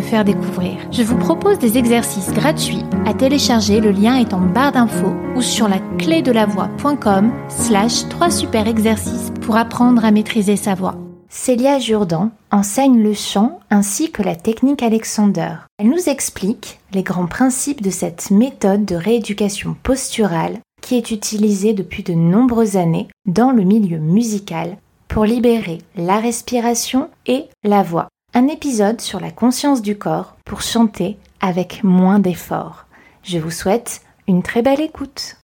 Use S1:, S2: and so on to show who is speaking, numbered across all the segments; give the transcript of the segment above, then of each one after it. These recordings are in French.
S1: faire découvrir. Je vous propose des exercices gratuits à télécharger, le lien est en barre d'infos ou sur la clé de la voix.com slash 3 super exercices pour apprendre à maîtriser sa voix. Célia Jourdan enseigne le chant ainsi que la technique Alexander. Elle nous explique les grands principes de cette méthode de rééducation posturale qui est utilisée depuis de nombreuses années dans le milieu musical pour libérer la respiration et la voix. Un épisode sur la conscience du corps pour chanter avec moins d'efforts. Je vous souhaite une très belle écoute.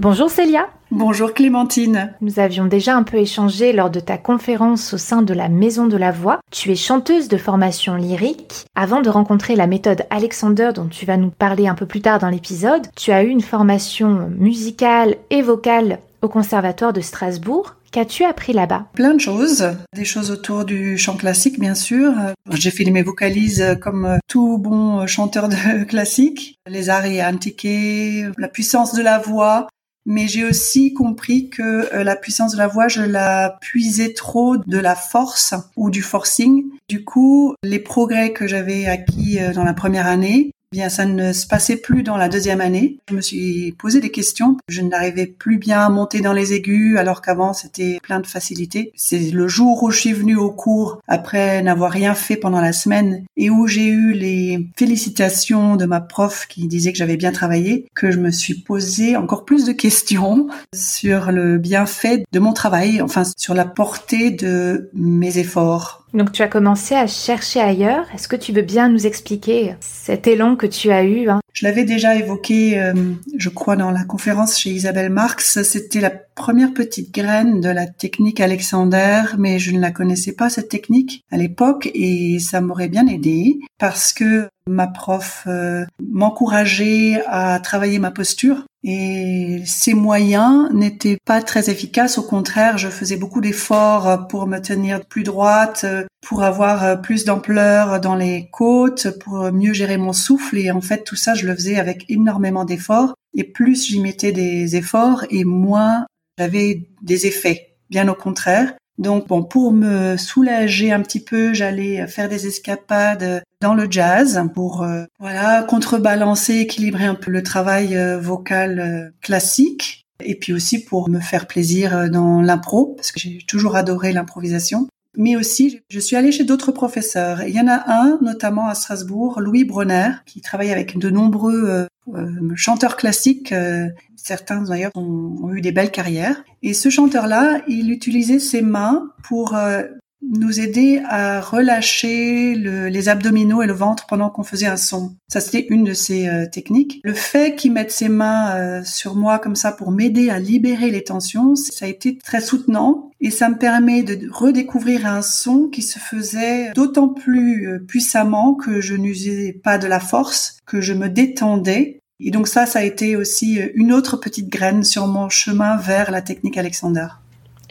S1: Bonjour Célia.
S2: Bonjour Clémentine.
S1: Nous avions déjà un peu échangé lors de ta conférence au sein de la Maison de la Voix. Tu es chanteuse de formation lyrique. Avant de rencontrer la méthode Alexander dont tu vas nous parler un peu plus tard dans l'épisode, tu as eu une formation musicale et vocale au Conservatoire de Strasbourg. Qu'as-tu appris là-bas?
S2: Plein de choses, des choses autour du chant classique bien sûr. J'ai fait mes vocalises comme tout bon chanteur de classique, les arias antiqués, la puissance de la voix, mais j'ai aussi compris que la puissance de la voix, je la puisais trop de la force ou du forcing. Du coup, les progrès que j'avais acquis dans la première année, bien, ça ne se passait plus dans la deuxième année. Je me suis posé des questions. Je n'arrivais plus bien à monter dans les aigus, alors qu'avant c'était plein de facilité. C'est le jour où je suis venue au cours après n'avoir rien fait pendant la semaine et où j'ai eu les félicitations de ma prof qui disait que j'avais bien travaillé, que je me suis posé encore plus de questions sur le bienfait de mon travail, enfin sur la portée de mes efforts.
S1: Donc tu as commencé à chercher ailleurs. Est-ce que tu veux bien nous expliquer cet élan que tu as eu hein?
S2: Je l'avais déjà évoqué, euh, je crois, dans la conférence chez Isabelle Marx. C'était la première petite graine de la technique Alexander, mais je ne la connaissais pas cette technique à l'époque et ça m'aurait bien aidé parce que ma prof euh, m'encourageait à travailler ma posture et ces moyens n'étaient pas très efficaces. Au contraire, je faisais beaucoup d'efforts pour me tenir plus droite, pour avoir plus d'ampleur dans les côtes, pour mieux gérer mon souffle. Et en fait, tout ça, je le faisais avec énormément d'efforts. Et plus j'y mettais des efforts, et moins j'avais des effets. Bien au contraire. Donc bon, pour me soulager un petit peu, j'allais faire des escapades dans le jazz pour euh, voilà contrebalancer, équilibrer un peu le travail euh, vocal euh, classique et puis aussi pour me faire plaisir dans l'impro parce que j'ai toujours adoré l'improvisation. Mais aussi, je suis allée chez d'autres professeurs. Il y en a un, notamment à Strasbourg, Louis Bronner, qui travaille avec de nombreux chanteurs classiques. certains d'ailleurs ont, eu des belles carrières. Et ce chanteur-là, il utilisait ses mains pour nous aider à relâcher les abdominaux et le ventre pendant qu'on faisait un son. Ça, c'était une de ces euh, techniques. Le fait qu'il mette ses mains euh, sur moi comme ça pour m'aider à libérer les tensions, ça a été très soutenant et ça me permet de redécouvrir un son qui se faisait d'autant plus euh, puissamment que je n'usais pas de la force, que je me détendais et donc ça, ça a été aussi une autre petite graine sur mon chemin vers la technique Alexander.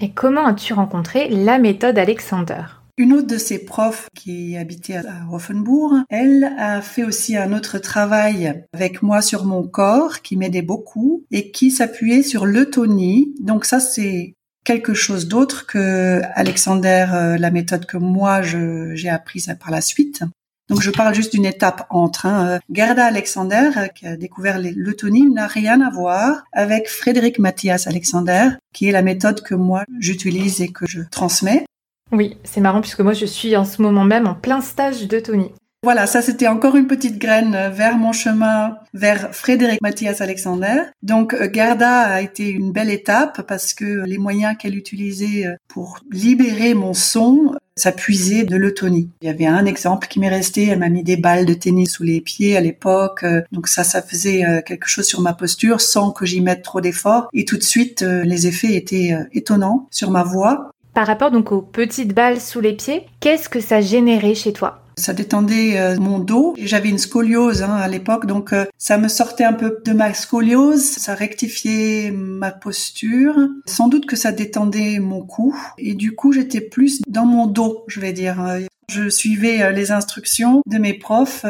S1: Et comment as-tu rencontré la méthode Alexander?
S2: Une autre de ses profs qui habitait à Offenbourg, elle a fait aussi un autre travail avec moi sur mon corps qui m'aidait beaucoup et qui s'appuyait sur l'eutonie. Donc ça, c'est quelque chose d'autre que Alexander, euh, la méthode que moi j'ai apprise par la suite. Donc je parle juste d'une étape entre. Hein. Euh, Gerda Alexander, euh, qui a découvert l'eutonie, n'a rien à voir avec Frédéric Mathias Alexander, qui est la méthode que moi j'utilise et que je transmets.
S1: Oui, c'est marrant puisque moi je suis en ce moment même en plein stage d'eutonie.
S2: Voilà, ça c'était encore une petite graine vers mon chemin vers Frédéric Mathias Alexander. Donc euh, Gerda a été une belle étape parce que les moyens qu'elle utilisait pour libérer mon son s'appuiser de l'eutonie. Il y avait un exemple qui m'est resté, elle m'a mis des balles de tennis sous les pieds à l'époque, euh, donc ça, ça faisait euh, quelque chose sur ma posture sans que j'y mette trop d'efforts, et tout de suite, euh, les effets étaient étonnants sur ma voix.
S1: Par rapport donc aux petites balles sous les pieds, qu'est-ce que ça générait chez toi?
S2: Ça détendait euh, mon dos. J'avais une scoliose hein, à l'époque, donc euh, ça me sortait un peu de ma scoliose, ça rectifiait ma posture. Sans doute que ça détendait mon cou, et du coup j'étais plus dans mon dos, je vais dire. Je suivais euh, les instructions de mes profs.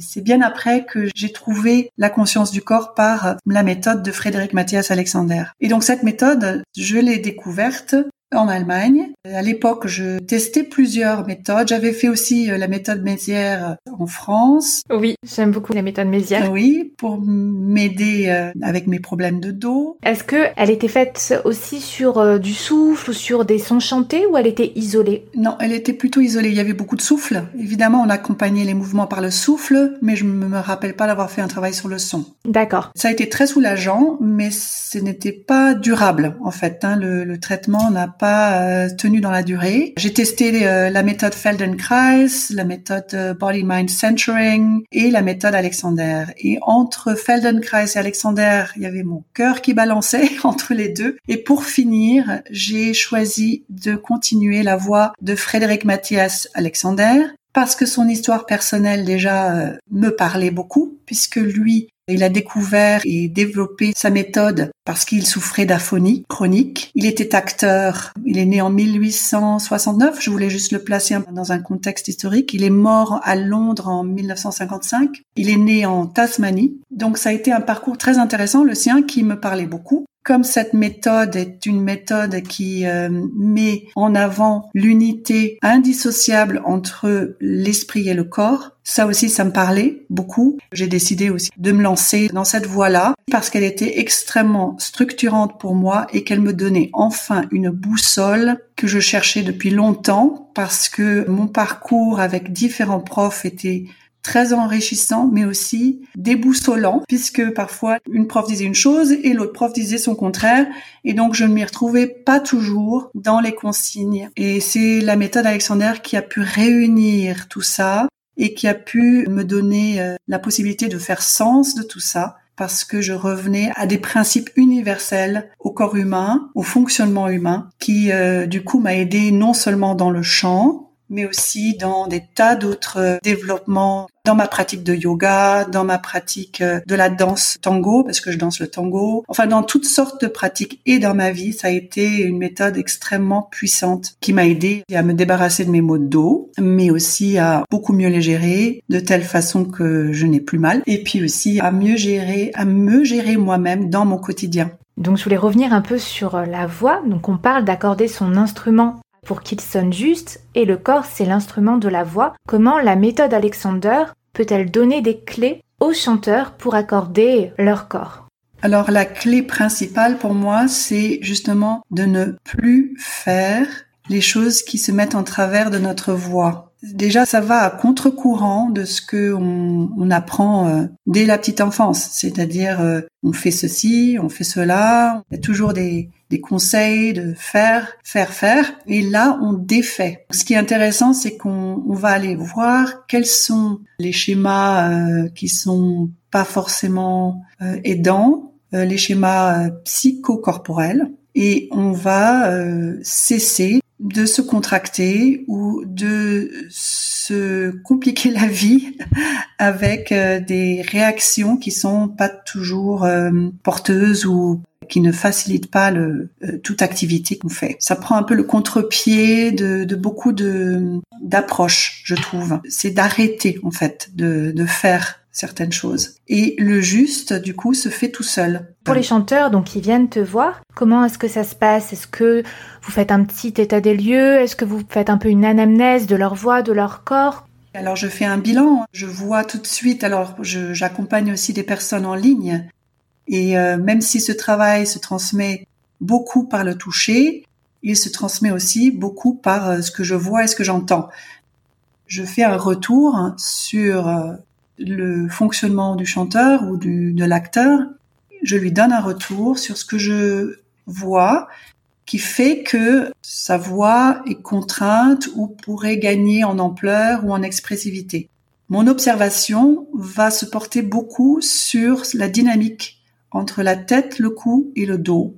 S2: C'est bien après que j'ai trouvé la conscience du corps par la méthode de Frédéric Mathias Alexander. Et donc cette méthode, je l'ai découverte en Allemagne. À l'époque, je testais plusieurs méthodes. J'avais fait aussi euh, la méthode Mézières en France.
S1: Oui, j'aime beaucoup la méthode Mézières.
S2: Oui, pour m'aider euh, avec mes problèmes de dos.
S1: Est-ce que elle était faite aussi sur euh, du souffle ou sur des sons chantés ou elle était isolée?
S2: Non, elle était plutôt isolée. Il y avait beaucoup de souffle. Évidemment, on accompagnait les mouvements par le souffle, mais je ne me rappelle pas d'avoir fait un travail sur le son.
S1: D'accord.
S2: Ça a été très soulageant, mais ce n'était pas durable en fait. Hein. Le, le traitement n'a pas euh, tenu dans la durée. J'ai testé euh, la méthode Feldenkrais, la méthode euh, Body Mind Centering et la méthode Alexander. Et entre Feldenkrais et Alexander, il y avait mon cœur qui balançait entre les deux. Et pour finir, j'ai choisi de continuer la voie de Frédéric Mathias Alexander parce que son histoire personnelle déjà me parlait beaucoup, puisque lui il a découvert et développé sa méthode parce qu'il souffrait d'aphonie chronique. Il était acteur. Il est né en 1869. Je voulais juste le placer dans un contexte historique. Il est mort à Londres en 1955. Il est né en Tasmanie. Donc ça a été un parcours très intéressant, le sien, qui me parlait beaucoup. Comme cette méthode est une méthode qui euh, met en avant l'unité indissociable entre l'esprit et le corps, ça aussi, ça me parlait beaucoup. J'ai décidé aussi de me lancer dans cette voie-là parce qu'elle était extrêmement structurante pour moi et qu'elle me donnait enfin une boussole que je cherchais depuis longtemps parce que mon parcours avec différents profs était très enrichissant, mais aussi déboussolant, puisque parfois une prof disait une chose et l'autre prof disait son contraire, et donc je ne m'y retrouvais pas toujours dans les consignes. Et c'est la méthode Alexander qui a pu réunir tout ça et qui a pu me donner euh, la possibilité de faire sens de tout ça parce que je revenais à des principes universels au corps humain, au fonctionnement humain, qui euh, du coup m'a aidé non seulement dans le chant, mais aussi dans des tas d'autres développements dans ma pratique de yoga, dans ma pratique euh, de la danse tango, parce que je danse le tango, enfin dans toutes sortes de pratiques et dans ma vie, ça a été une méthode extrêmement puissante qui m'a aidé à me débarrasser de mes maux de dos, mais aussi à beaucoup mieux les gérer de telle façon que je n'ai plus mal, et puis aussi à mieux gérer, à me gérer moi-même dans mon quotidien.
S1: Donc je voulais revenir un peu sur euh, la voix. Donc on parle d'accorder son instrument pour qu'il sonne juste, et le corps c'est l'instrument de la voix, comment la méthode Alexander peut-elle donner des clés aux chanteurs pour accorder leur corps?
S2: Alors la clé principale pour moi, c'est justement de ne plus faire les choses qui se mettent en travers de notre voix. Déjà, ça va à contre-courant de ce que on, apprend euh, dès la petite enfance, c'est-à-dire euh, on fait ceci, on fait cela, il y a toujours des, des conseils de faire, faire, faire, et là on défait. Ce qui est intéressant, c'est qu'on va aller voir quels sont les schémas euh, qui sont pas forcément aidants, les schémas psychocorporels, et on va cesser de se contracter ou de se compliquer la vie avec euh, des réactions qui sont pas toujours euh, porteuses ou qui ne facilitent pas le, euh, toute activité qu'on fait. Ça prend un peu le contre-pied de, de, beaucoup de d'approches, je trouve. C'est d'arrêter en fait de, de faire certaines choses. Et le juste, du coup, se fait tout seul.
S1: Pour les chanteurs, donc, qui viennent te voir, comment est-ce que ça se passe? Est-ce que vous faites un petit état des lieux? Est-ce que vous faites un peu une anamnèse de leur voix, de leur corps?
S2: Alors je fais un bilan, je vois tout de suite, alors j'accompagne aussi des personnes en ligne, et euh, même si ce travail se transmet beaucoup par le toucher, il se transmet aussi beaucoup par euh, ce que je vois et ce que j'entends. Je fais un retour sur euh, le fonctionnement du chanteur ou de l'acteur, je lui donne un retour sur ce que je vois qui fait que sa voix est contrainte ou pourrait gagner en ampleur ou en expressivité. Mon observation va se porter beaucoup sur la dynamique entre la tête, le cou et le dos.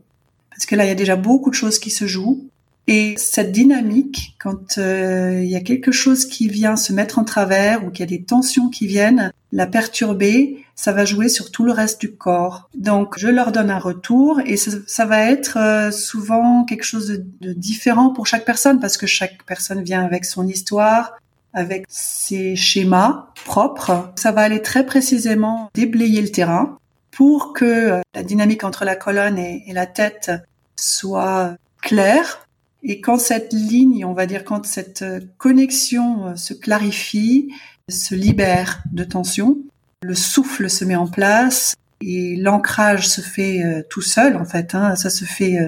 S2: Parce que là, il y a déjà beaucoup de choses qui se jouent Et cette dynamique, quand euh, il y a quelque chose qui vient se mettre en travers ou qu'il y a des tensions qui viennent la perturber, ça va jouer sur tout le reste du corps. Donc, je leur donne un retour et ça, va être euh, souvent quelque chose de, différent pour chaque personne parce que chaque personne vient avec son histoire, avec ses schémas propres. Ça va aller très précisément déblayer le terrain pour que euh, la dynamique entre la colonne et la tête soit claire et quand cette ligne, on va dire, quand cette euh, connexion euh, se clarifie, se libère de tension, le souffle se met en place et l'ancrage se fait euh, tout seul, en fait. Hein, ça se fait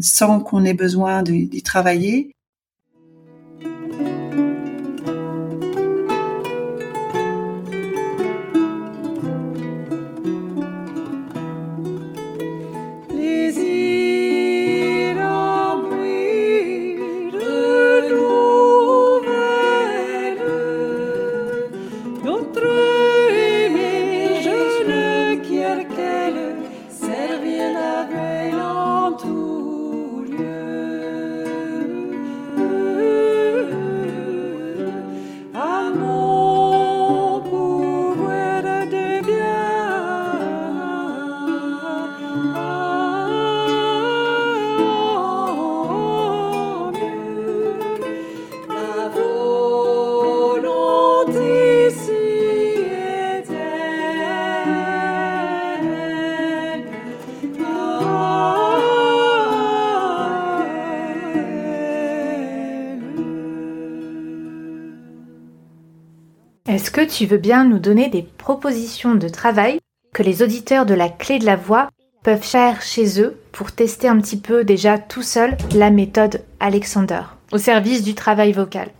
S2: sans qu'on ait besoin d'y travailler.
S1: Est-ce que tu veux bien nous donner des propositions de travail que les auditeurs de la clé de la voix peuvent faire chez eux pour tester un petit peu déjà tout seul la méthode Alexander au service du travail vocal?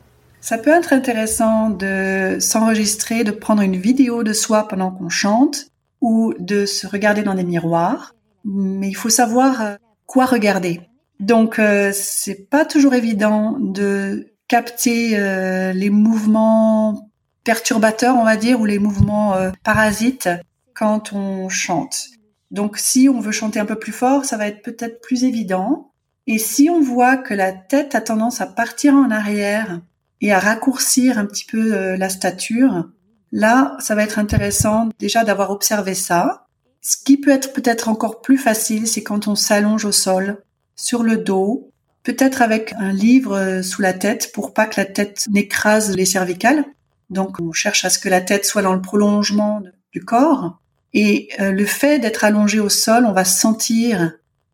S2: Ça peut être intéressant de s'enregistrer, de prendre une vidéo de soi pendant qu'on chante ou de se regarder dans des miroirs, mais il faut savoir euh, quoi regarder. Donc euh, c'est pas toujours évident de capter euh, les mouvements perturbateurs, on va dire, ou les mouvements euh, parasites quand on chante. Donc si on veut chanter un peu plus fort, ça va être peut-être plus évident. Et si on voit que la tête a tendance à partir en arrière et à raccourcir un petit peu euh, la stature, là, ça va être intéressant déjà d'avoir observé ça. Ce qui peut être peut-être encore plus facile, c'est quand on s'allonge au sol, sur le dos, peut-être avec un livre euh, sous la tête pour pas que la tête n'écrase les cervicales. Donc on cherche à ce que la tête soit dans le prolongement du corps. Et euh, le fait d'être allongé au sol, on va sentir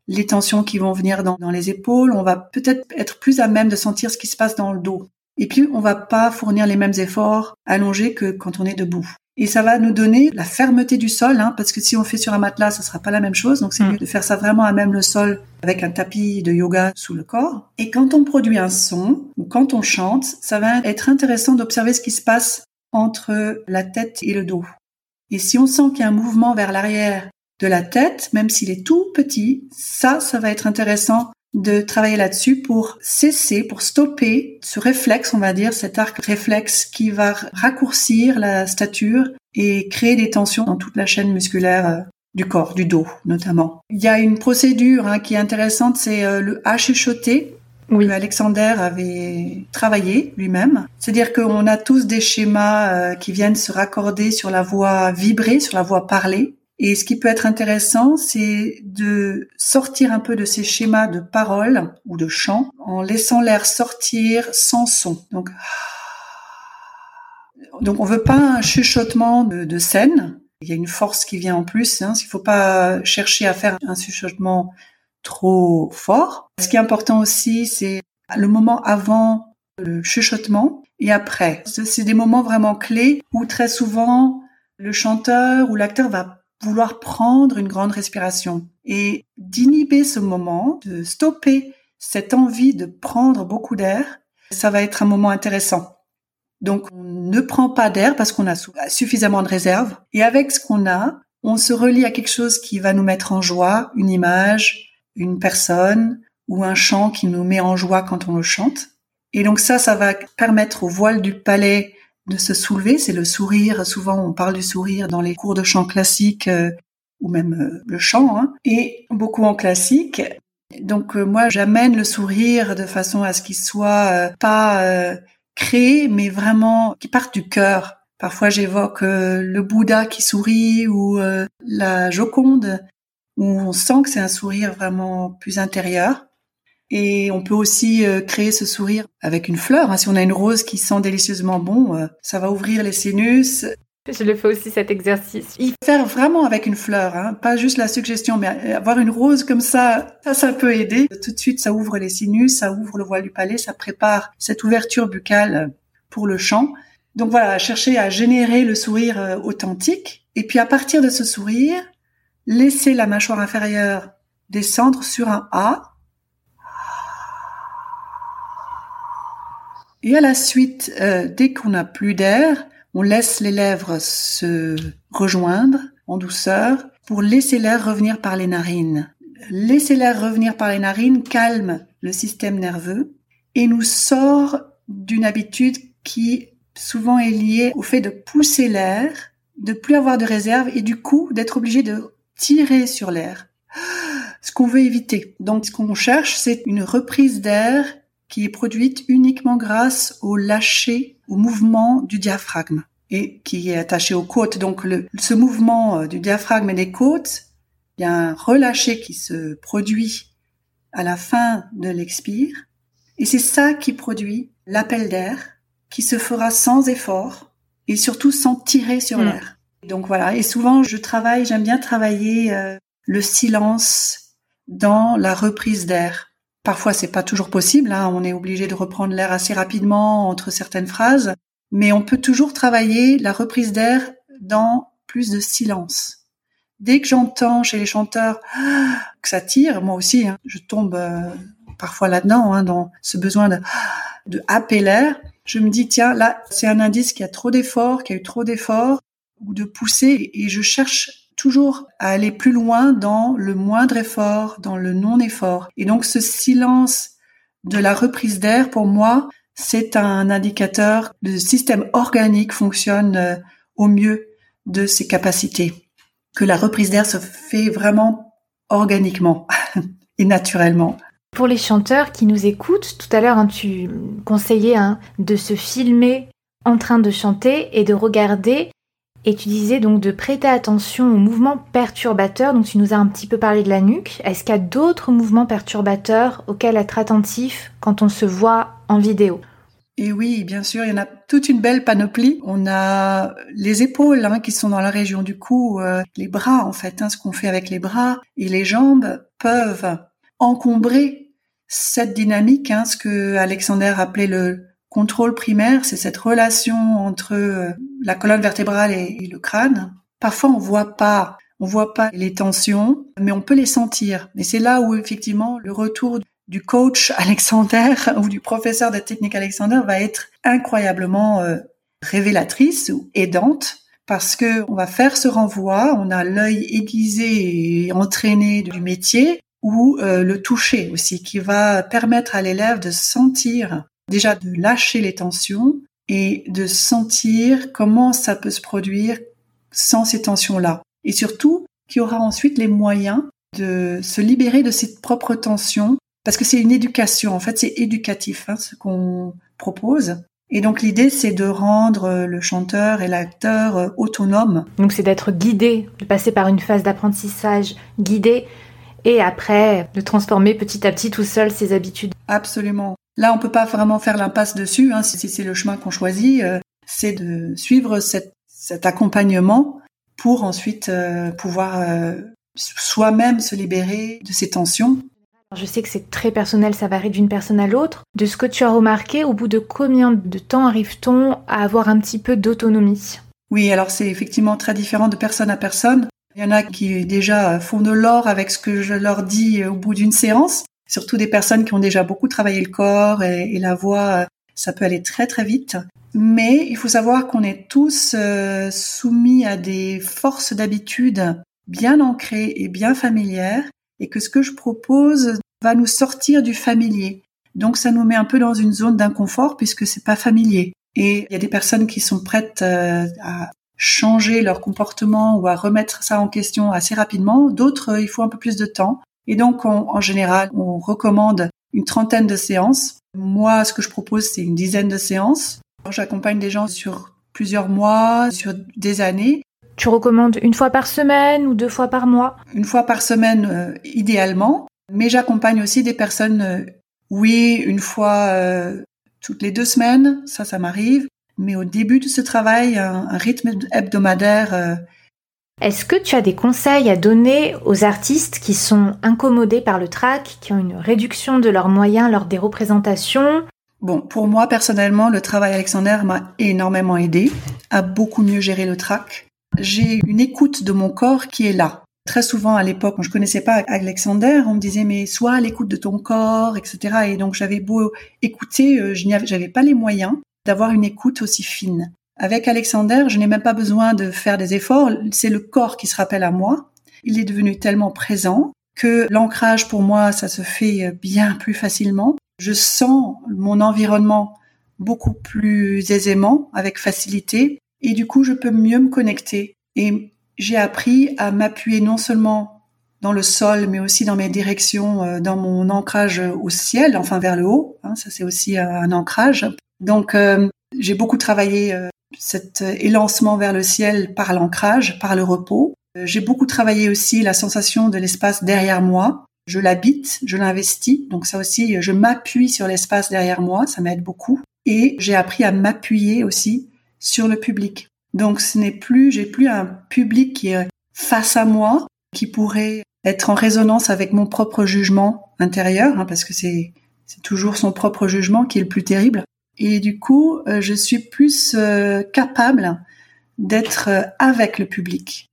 S2: les tensions qui vont venir dans, les épaules. On va peut-être être plus à même de sentir ce qui se passe dans le dos. Et puis on va pas fournir les mêmes efforts allongés que quand on est debout. Et ça va nous donner la fermeté du sol, hein, parce que si on fait sur un matelas, ça sera pas la même chose. Donc c'est mm. mieux de faire ça vraiment à même le sol avec un tapis de yoga sous le corps. Et quand on produit un son ou quand on chante, ça va être intéressant d'observer ce qui se passe entre la tête et le dos. Et si on sent qu'il y a un mouvement vers l'arrière de la tête, même s'il est tout petit, ça, ça va être intéressant de travailler là-dessus pour cesser, pour stopper ce réflexe, on va dire, cet arc réflexe qui va raccourcir la stature et créer des tensions dans toute la chaîne musculaire euh, du corps, du dos notamment. Il y a une procédure hein, qui est intéressante, c'est euh, le H chuchoté. Oui. Alexander avait travaillé lui-même. C'est-à-dire qu'on a tous des schémas euh, qui viennent se raccorder sur la voix vibrée, sur la voix parlée. Et ce qui peut être intéressant, c'est de sortir un peu de ces schémas de parole ou de chant en laissant l'air sortir sans son. Donc, donc on veut pas un chuchotement de, scène. Il y a une force qui vient en plus. Hein. Il faut pas chercher à faire un chuchotement trop fort. Ce qui est important aussi, c'est le moment avant le chuchotement et après. C'est des moments vraiment clés où très souvent le chanteur ou l'acteur va vouloir prendre une grande respiration et d'inhiber ce moment, de stopper cette envie de prendre beaucoup d'air, ça va être un moment intéressant. Donc on ne prend pas d'air parce qu'on a suffisamment de réserve et avec ce qu'on a, on se relie à quelque chose qui va nous mettre en joie, une image, une personne ou un chant qui nous met en joie quand on le chante. Et donc ça, ça va permettre au voile du palais de se soulever, c'est le sourire. Souvent, on parle du sourire dans les cours de chant classique euh, ou même euh, le chant, hein. et beaucoup en classique. Donc moi j'amène le sourire de façon à ce qu'il soit pas créé mais vraiment qui parte du cœur. Parfois j'évoque le Bouddha qui sourit ou la Joconde où on sent que c'est un sourire vraiment plus intérieur. Et on peut aussi euh, créer ce sourire avec une fleur. Hein. Si on a une rose qui sent délicieusement bon, euh, ça va ouvrir les sinus.
S1: Je le fais aussi cet exercice.
S2: Il faut faire vraiment avec une fleur, hein. pas juste la suggestion, mais avoir une rose comme ça, ça, ça peut aider. Tout de suite, ça ouvre les sinus, ça ouvre le voile du palais, ça prépare cette ouverture buccale pour le chant. Donc voilà, chercher à générer le sourire euh, authentique. Et puis à partir de ce sourire, laisser la mâchoire inférieure descendre sur un A. Et à la suite, euh, dès qu'on n'a plus d'air, on laisse les lèvres se rejoindre en douceur pour laisser l'air revenir par les narines. Laisser l'air revenir par les narines calme le système nerveux et nous sort d'une habitude qui souvent est liée au fait de pousser l'air, de plus avoir de réserve et du coup d'être obligé de tirer sur l'air. Ce qu'on veut éviter. Donc, ce qu'on cherche, c'est une reprise d'air qui est produite uniquement grâce au lâcher, au mouvement du diaphragme et qui est attaché aux côtes. Donc, le, ce mouvement euh, du diaphragme et des côtes, il y a un relâché qui se produit à la fin de l'expire et c'est ça qui produit l'appel d'air qui se fera sans effort et surtout sans tirer sur mm. l'air. Donc voilà, et souvent je travaille, j'aime bien travailler euh, le silence dans la reprise d'air. Parfois c'est pas toujours possible, hein, on est obligé de reprendre l'air assez rapidement entre certaines phrases, mais on peut toujours travailler la reprise d'air dans plus de silence. Dès que j'entends chez les chanteurs que ça tire, moi aussi, hein, je tombe euh, parfois là-dedans, hein, dans ce besoin de, de happer l'air. Je me dis tiens là c'est un indice qui a trop d'efforts, qui a eu trop d'efforts ou de pousser et je cherche toujours à aller plus loin dans le moindre effort, dans le non-effort. Et donc ce silence de la reprise d'air, pour moi, c'est un indicateur que le système organique fonctionne euh, au mieux de ses capacités, que la reprise d'air se fait vraiment organiquement et naturellement.
S1: Pour les chanteurs qui nous écoutent, tout à l'heure hein, tu conseillais hein, de se filmer en train de chanter et de regarder et tu disais donc de prêter attention aux mouvements perturbateurs. Donc tu nous as un petit peu parlé de la nuque. Est-ce qu'il y a d'autres mouvements perturbateurs auxquels être attentif quand on se voit en vidéo?
S2: Et oui, bien sûr, il y en a toute une belle panoplie. On a les épaules hein, qui sont dans la région du cou, euh, les bras en fait, hein, ce qu'on fait avec les bras et les jambes peuvent encombrer cette dynamique, hein, ce que Alexander appelait le contrôle primaire, c'est cette relation entre euh, la colonne vertébrale et, le crâne. Parfois, on voit pas, on voit pas les tensions, mais on peut les sentir. Et c'est là où effectivement le retour du coach Alexander ou du professeur de technique Alexander va être incroyablement euh, révélatrice ou aidante parce que on va faire ce renvoi, on a l'œil aiguisé et entraîné du métier ou euh, le toucher aussi qui va permettre à l'élève de sentir déjà de lâcher les tensions et de sentir comment ça peut se produire sans ces tensions-là. Et surtout, qu'il y aura ensuite les moyens de se libérer de ses propres tensions, parce que c'est une éducation, en fait c'est éducatif hein, ce qu'on propose. Et donc l'idée c'est de rendre le chanteur et l'acteur autonomes.
S1: Donc c'est d'être guidé, de passer par une phase d'apprentissage guidé et après de transformer petit à petit tout seul ses habitudes.
S2: Absolument. Là, on peut pas vraiment faire l'impasse dessus, hein, si c'est le chemin qu'on choisit, euh, c'est de suivre cet accompagnement pour ensuite euh, pouvoir euh, soi-même se libérer de ces tensions.
S1: Je sais que c'est très personnel, ça varie d'une personne à l'autre. De ce que tu as remarqué, au bout de combien de temps arrive-t-on à avoir un petit peu d'autonomie?
S2: Oui, alors c'est effectivement très différent de personne à personne. Il y en a qui déjà font de l'or avec ce que je leur dis au bout d'une séance surtout des personnes qui ont déjà beaucoup travaillé le corps et, la voix, ça peut aller très très vite. Mais il faut savoir qu'on est tous euh, soumis à des forces d'habitude bien ancrées et bien familières, et que ce que je propose va nous sortir du familier. Donc ça nous met un peu dans une zone d'inconfort puisque c'est pas familier. Et il y a des personnes qui sont prêtes euh, à changer leur comportement ou à remettre ça en question assez rapidement. D'autres, il faut un peu plus de temps. Et donc, en général, on recommande une trentaine de séances. Moi, ce que je propose, c'est une dizaine de séances. J'accompagne des gens sur plusieurs mois, sur des années.
S1: Tu recommandes une fois par semaine ou deux fois par mois?
S2: Une fois par semaine, euh, idéalement. Mais j'accompagne aussi des personnes, euh, oui, une fois euh, toutes les deux semaines, ça, ça m'arrive. Mais au début de ce travail, un, rythme hebdomadaire.
S1: Est-ce que tu as des conseils à donner aux artistes qui sont incommodés par le trac, qui ont une réduction de leurs moyens lors des représentations?
S2: Bon, pour moi personnellement, le travail Alexander m'a énormément aidé à beaucoup mieux gérer le trac. J'ai une écoute de mon corps qui est là. Très souvent à l'époque, quand je connaissais pas Alexander, on me disait mais sois à l'écoute de ton corps, etc. Et donc j'avais beau écouter, euh, je n'avais pas les moyens d'avoir une écoute aussi fine. Avec Alexander, je n'ai même pas besoin de faire des efforts, c'est le corps qui se rappelle à moi. Il est devenu tellement présent que l'ancrage pour moi, ça se fait bien plus facilement. Je sens mon environnement beaucoup plus aisément, avec facilité, et du coup, je peux mieux me connecter. Et j'ai appris à m'appuyer non seulement dans le sol, mais aussi dans mes directions, euh, dans mon ancrage au ciel, enfin vers le haut. Hein, ça, c'est aussi un ancrage. Donc, euh, j'ai beaucoup travaillé euh, cet élancement vers le ciel par l'ancrage, par le repos. J'ai beaucoup travaillé aussi la sensation de l'espace derrière moi, je l'habite, je l'investis. Donc ça aussi, je m'appuie sur l'espace derrière moi, ça m'aide beaucoup. Et j'ai appris à m'appuyer aussi sur le public. Donc ce n'est plus, j'ai plus un public qui est face à moi, qui pourrait être en résonance avec mon propre jugement intérieur, hein, parce que c'est toujours son propre jugement qui est le plus terrible. Et du coup, euh, je suis plus euh, capable d'être euh, avec le public.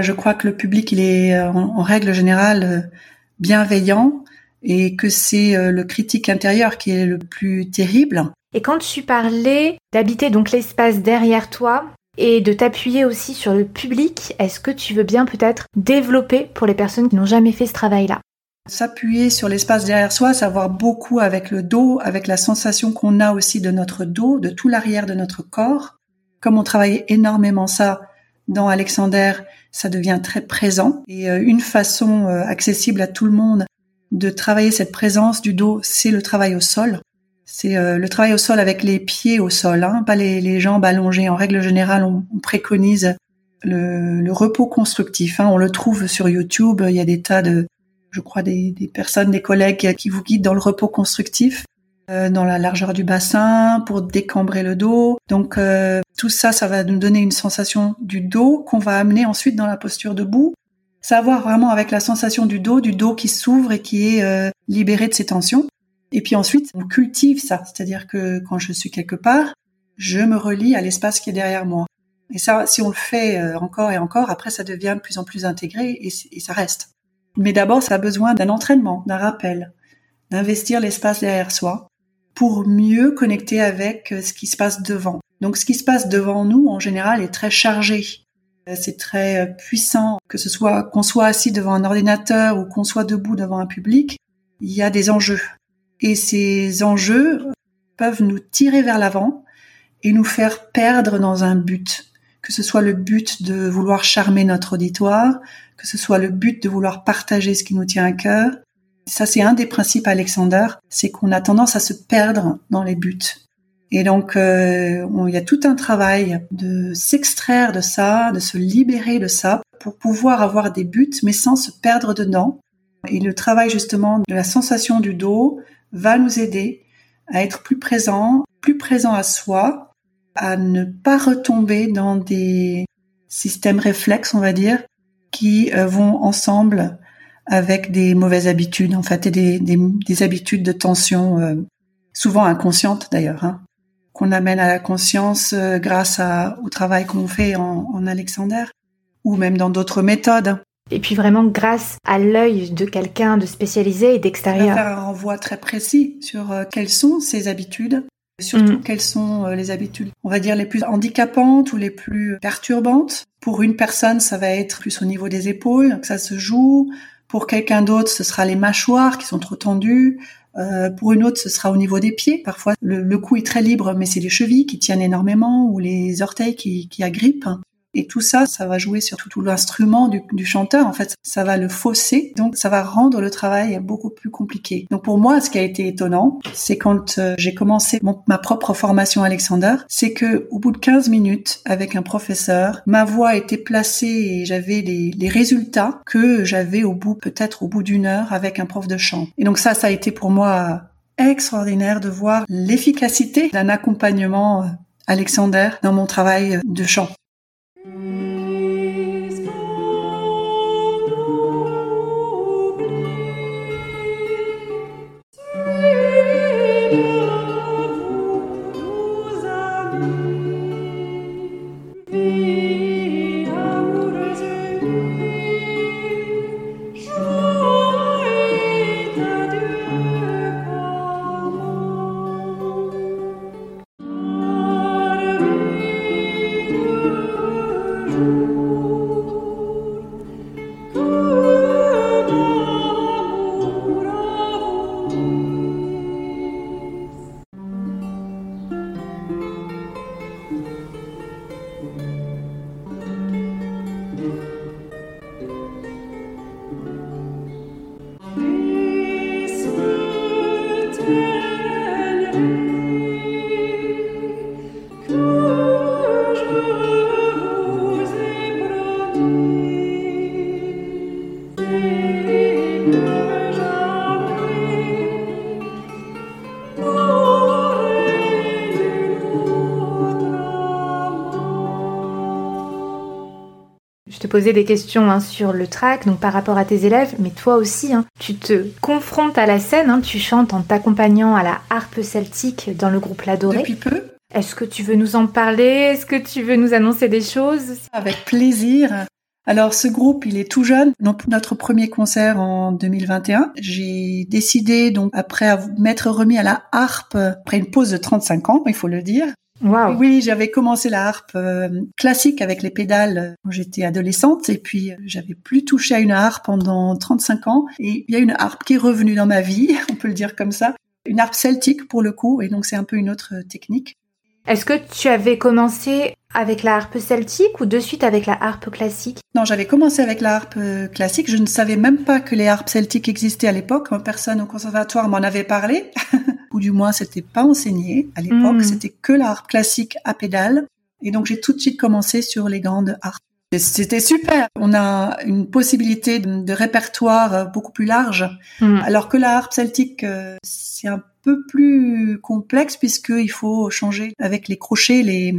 S2: Je crois que le public, il est en, règle générale bienveillant et que c'est le critique intérieur qui est le plus terrible.
S1: Et quand tu parlais d'habiter donc l'espace derrière toi et de t'appuyer aussi sur le public, est-ce que tu veux bien peut-être développer pour les personnes qui n'ont jamais fait ce travail-là?
S2: S'appuyer sur l'espace derrière soi, savoir beaucoup avec le dos, avec la sensation qu'on a aussi de notre dos, de tout l'arrière de notre corps. Comme on travaille énormément ça dans Alexander, ça devient très présent. Et euh, une façon euh, accessible à tout le monde de travailler cette présence du dos, c'est le travail au sol. C'est euh, le travail au sol avec les pieds au sol, hein, pas les, jambes allongées. En règle générale, on, préconise le, repos constructif. Hein. On le trouve sur YouTube. Il y a des tas de, je crois, des, des personnes, des collègues qui vous guident dans le repos constructif. Euh, dans la largeur du bassin pour décambrer le dos. Donc euh, tout ça, ça va nous donner une sensation du dos qu'on va amener ensuite dans la posture debout. Savoir vraiment avec la sensation du dos, du dos qui s'ouvre et qui est euh, libéré de ses tensions. Et puis ensuite, on cultive ça, c'est-à-dire que quand je suis quelque part, je me relie à l'espace qui est derrière moi. Et ça, si on le fait encore et encore, après, ça devient de plus en plus intégré et ça reste. Mais d'abord, ça a besoin d'un entraînement, d'un rappel, d'investir l'espace derrière soi pour mieux connecter avec euh, ce qui se passe devant. Donc ce qui se passe devant nous, en général, est très chargé. Euh, c'est très euh, puissant, que ce soit qu'on soit assis devant un ordinateur ou qu'on soit debout devant un public, il y a des enjeux. Et ces enjeux peuvent nous tirer vers l'avant et nous faire perdre dans un but. Que ce soit le but de vouloir charmer notre auditoire, que ce soit le but de vouloir partager ce qui nous tient à cœur, ça, c'est un des principes Alexander, c'est qu'on a tendance à se perdre dans les buts. Et donc, euh, il y a tout un travail de s'extraire de ça, de se libérer de ça, pour pouvoir avoir des buts, mais sans se perdre dedans. Et le travail justement de la sensation du dos va nous aider à être plus présent, plus présent à soi, à ne pas retomber dans des systèmes réflexes, on va dire, qui euh, vont ensemble avec des mauvaises habitudes, en fait, et des, des, des habitudes de tension, euh, souvent inconscientes d'ailleurs, hein, qu'on amène à la conscience euh, grâce à, au travail qu'on fait en, en Alexander, ou même dans d'autres méthodes.
S1: Et puis vraiment grâce à l'œil de quelqu'un de spécialisé et d'extérieur.
S2: Faire un renvoi très précis sur euh, quelles sont ces habitudes, surtout mm. quelles sont les habitudes, on va dire les plus handicapantes ou les plus perturbantes. Pour une personne, ça va être plus au niveau des épaules, que ça se joue, pour quelqu'un d'autre, ce sera les mâchoires qui sont trop tendues. Euh, pour une autre, ce sera au niveau des pieds. Parfois, le, cou est très libre, mais c'est les chevilles qui tiennent énormément ou les orteils qui, qui agrippent. Et tout ça, ça va jouer sur tout, l'instrument du, chanteur. En fait, ça va le fausser. Donc, ça va rendre le travail beaucoup plus compliqué. Donc, pour moi, ce qui a été étonnant, c'est quand euh, j'ai commencé ma propre formation Alexander, c'est que au bout de 15 minutes, avec un professeur, ma voix était placée et j'avais les, les résultats que j'avais au bout, peut-être au bout d'une heure avec un prof de chant. Et donc ça, ça a été pour moi extraordinaire de voir l'efficacité d'un accompagnement euh, Alexander dans mon travail de chant. Mm-hmm.
S1: Poser des questions hein, sur le track, donc par rapport à tes élèves, mais toi aussi, hein, tu te confrontes à la scène, hein, tu chantes en t'accompagnant à la harpe celtique dans le groupe L'Adoré.
S2: Depuis peu.
S1: Est-ce que tu veux nous en parler? Est-ce que tu veux nous annoncer des choses?
S2: Avec plaisir. Alors ce groupe, il est tout jeune. Donc notre premier concert en 2021, j'ai décidé donc après m'être remis à la harpe après une pause de 35 ans, il faut le dire, oui, j'avais commencé la harpe euh, classique avec les pédales quand j'étais adolescente. Et puis euh, j'avais plus touché à une harpe pendant 35 ans. Et il y a une harpe qui est revenue dans ma vie, on peut le dire comme ça, une harpe celtique pour le coup. Et donc c'est un peu une autre technique.
S1: Est-ce que tu avais commencé avec la harpe celtique ou de suite avec la harpe classique?
S2: Non, j'avais commencé avec la harpe euh, classique. Je ne savais même pas que les harpes celtiques existaient à l'époque. Personne au conservatoire m'en avait parlé. ou du moins c'était pas enseigné à l'époque, hmm. c'était que la harpe classique à pédale. Et donc j'ai tout de suite commencé sur les grandes harpes. C'était super. On a une possibilité de, répertoire euh, beaucoup plus large, hmm. alors que la harpe celtique, euh, c'est un peu plus complexe puisqu'il faut changer avec les crochets, les,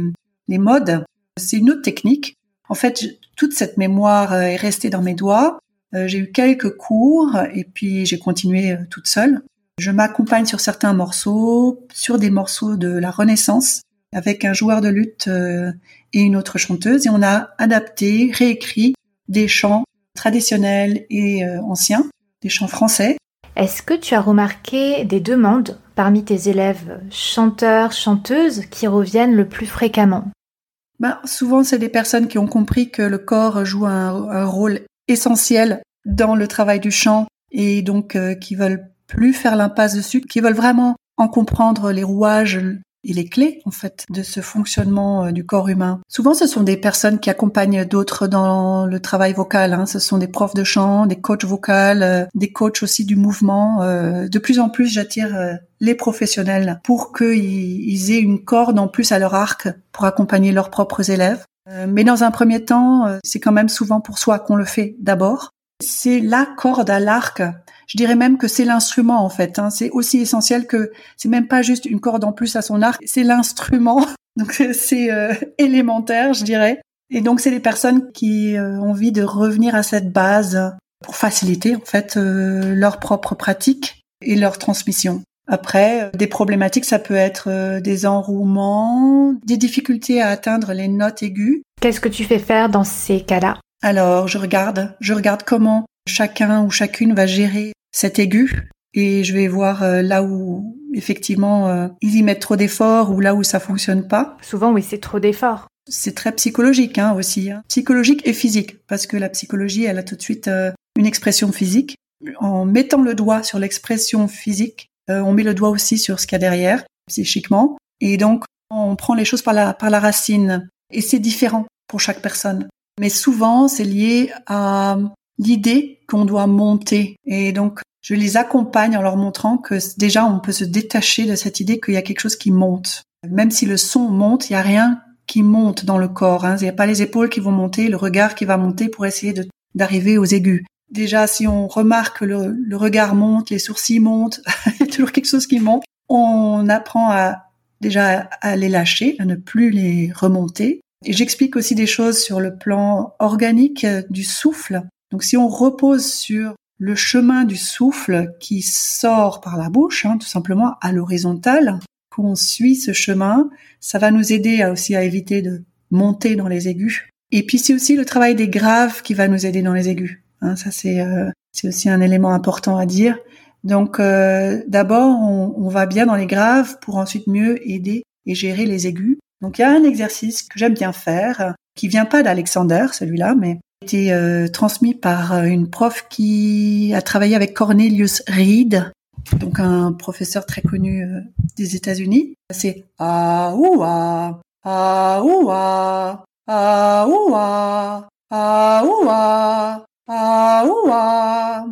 S2: les modes. C'est une autre technique. En fait, toute cette mémoire euh, est restée dans mes doigts. J'ai eu quelques cours et puis j'ai continué toute seule. Je m'accompagne sur certains morceaux, sur des morceaux de la Renaissance, avec un joueur de lutte euh, et une autre chanteuse, et on a adapté, réécrit des chants traditionnels et euh, anciens, des chants français.
S1: Est-ce que tu as remarqué des demandes parmi tes élèves chanteurs, chanteuses qui reviennent le plus fréquemment?
S2: Ben, Souvent, c'est des personnes qui ont compris que le corps joue un, rôle essentiel dans le travail du chant et donc euh, qui veulent plus faire l'impasse dessus, qui veulent vraiment en comprendre les rouages et les clés en fait de ce fonctionnement euh, du corps humain. Souvent, ce sont des personnes qui accompagnent d'autres dans le travail vocal. Hein. Ce sont des profs de chant, des coachs vocaux, euh, des coachs aussi du mouvement. Euh, de plus en plus, j'attire les professionnels pour qu'ils aient une corde en plus à leur arc pour accompagner leurs propres élèves. Mais dans un premier temps, c'est quand même souvent pour soi qu'on le fait d'abord. C'est la corde à l'arc je dirais même que c'est l'instrument en fait. Hein. C'est aussi essentiel que c'est même pas juste une corde en plus à son arc, c'est l'instrument. Donc c'est euh, élémentaire, je dirais. Et donc c'est les personnes qui euh, ont envie de revenir à cette base pour faciliter en fait euh, leur propre pratique et leur transmission. Après, des problématiques, ça peut être des enrouements, des difficultés à atteindre les notes aiguës.
S1: Qu'est-ce que tu fais faire dans ces cas-là?
S2: Alors, je regarde, je regarde comment chacun ou chacune va gérer cet aigu et je vais voir euh, là où effectivement euh, ils y mettent trop d'efforts ou là où ça fonctionne pas.
S1: Souvent oui, c'est trop d'efforts.
S2: C'est très psychologique hein, aussi, hein. psychologique et physique parce que la psychologie elle a tout de suite euh, une expression physique. En mettant le doigt sur l'expression physique, on met le doigt aussi sur ce qu'il y a derrière psychiquement et donc on prend les choses par la par la racine et c'est différent. pour chaque personne. Mais souvent, c'est lié à l'idée qu'on doit monter. Et donc, je les accompagne en leur montrant que déjà, on peut se détacher de cette idée qu'il y a quelque chose qui monte. Même si le son monte, il n'y a rien qui monte dans le corps. Hein. Il n'y a pas les épaules qui vont monter, le regard qui va monter pour essayer d'arriver aux aigus. Déjà, si on remarque que le, le regard monte, les sourcils montent, il y a toujours quelque chose qui monte, on apprend à déjà à les lâcher, à ne plus les remonter. J'explique aussi des choses sur le plan organique du souffle. Donc si on repose sur le chemin du souffle qui sort par la bouche, hein, tout simplement à l'horizontale, qu'on suit ce chemin, ça va nous aider aussi à éviter de monter dans les aigus. Et puis c'est aussi le travail des graves qui va nous aider dans les aigus. Hein, ça c'est euh, aussi un élément important à dire. Donc euh, d'abord on, va bien dans les graves pour ensuite mieux aider et gérer les aigus. Donc il y a un exercice que j'aime bien faire qui vient pas d'Alexander celui-là, mais été euh, transmis par euh, une prof qui a travaillé avec Cornelius Reed, donc un professeur très connu euh, des États-Unis. C'est ah ou ah ah ou ah ah ou ah ah ou ah ah ou ah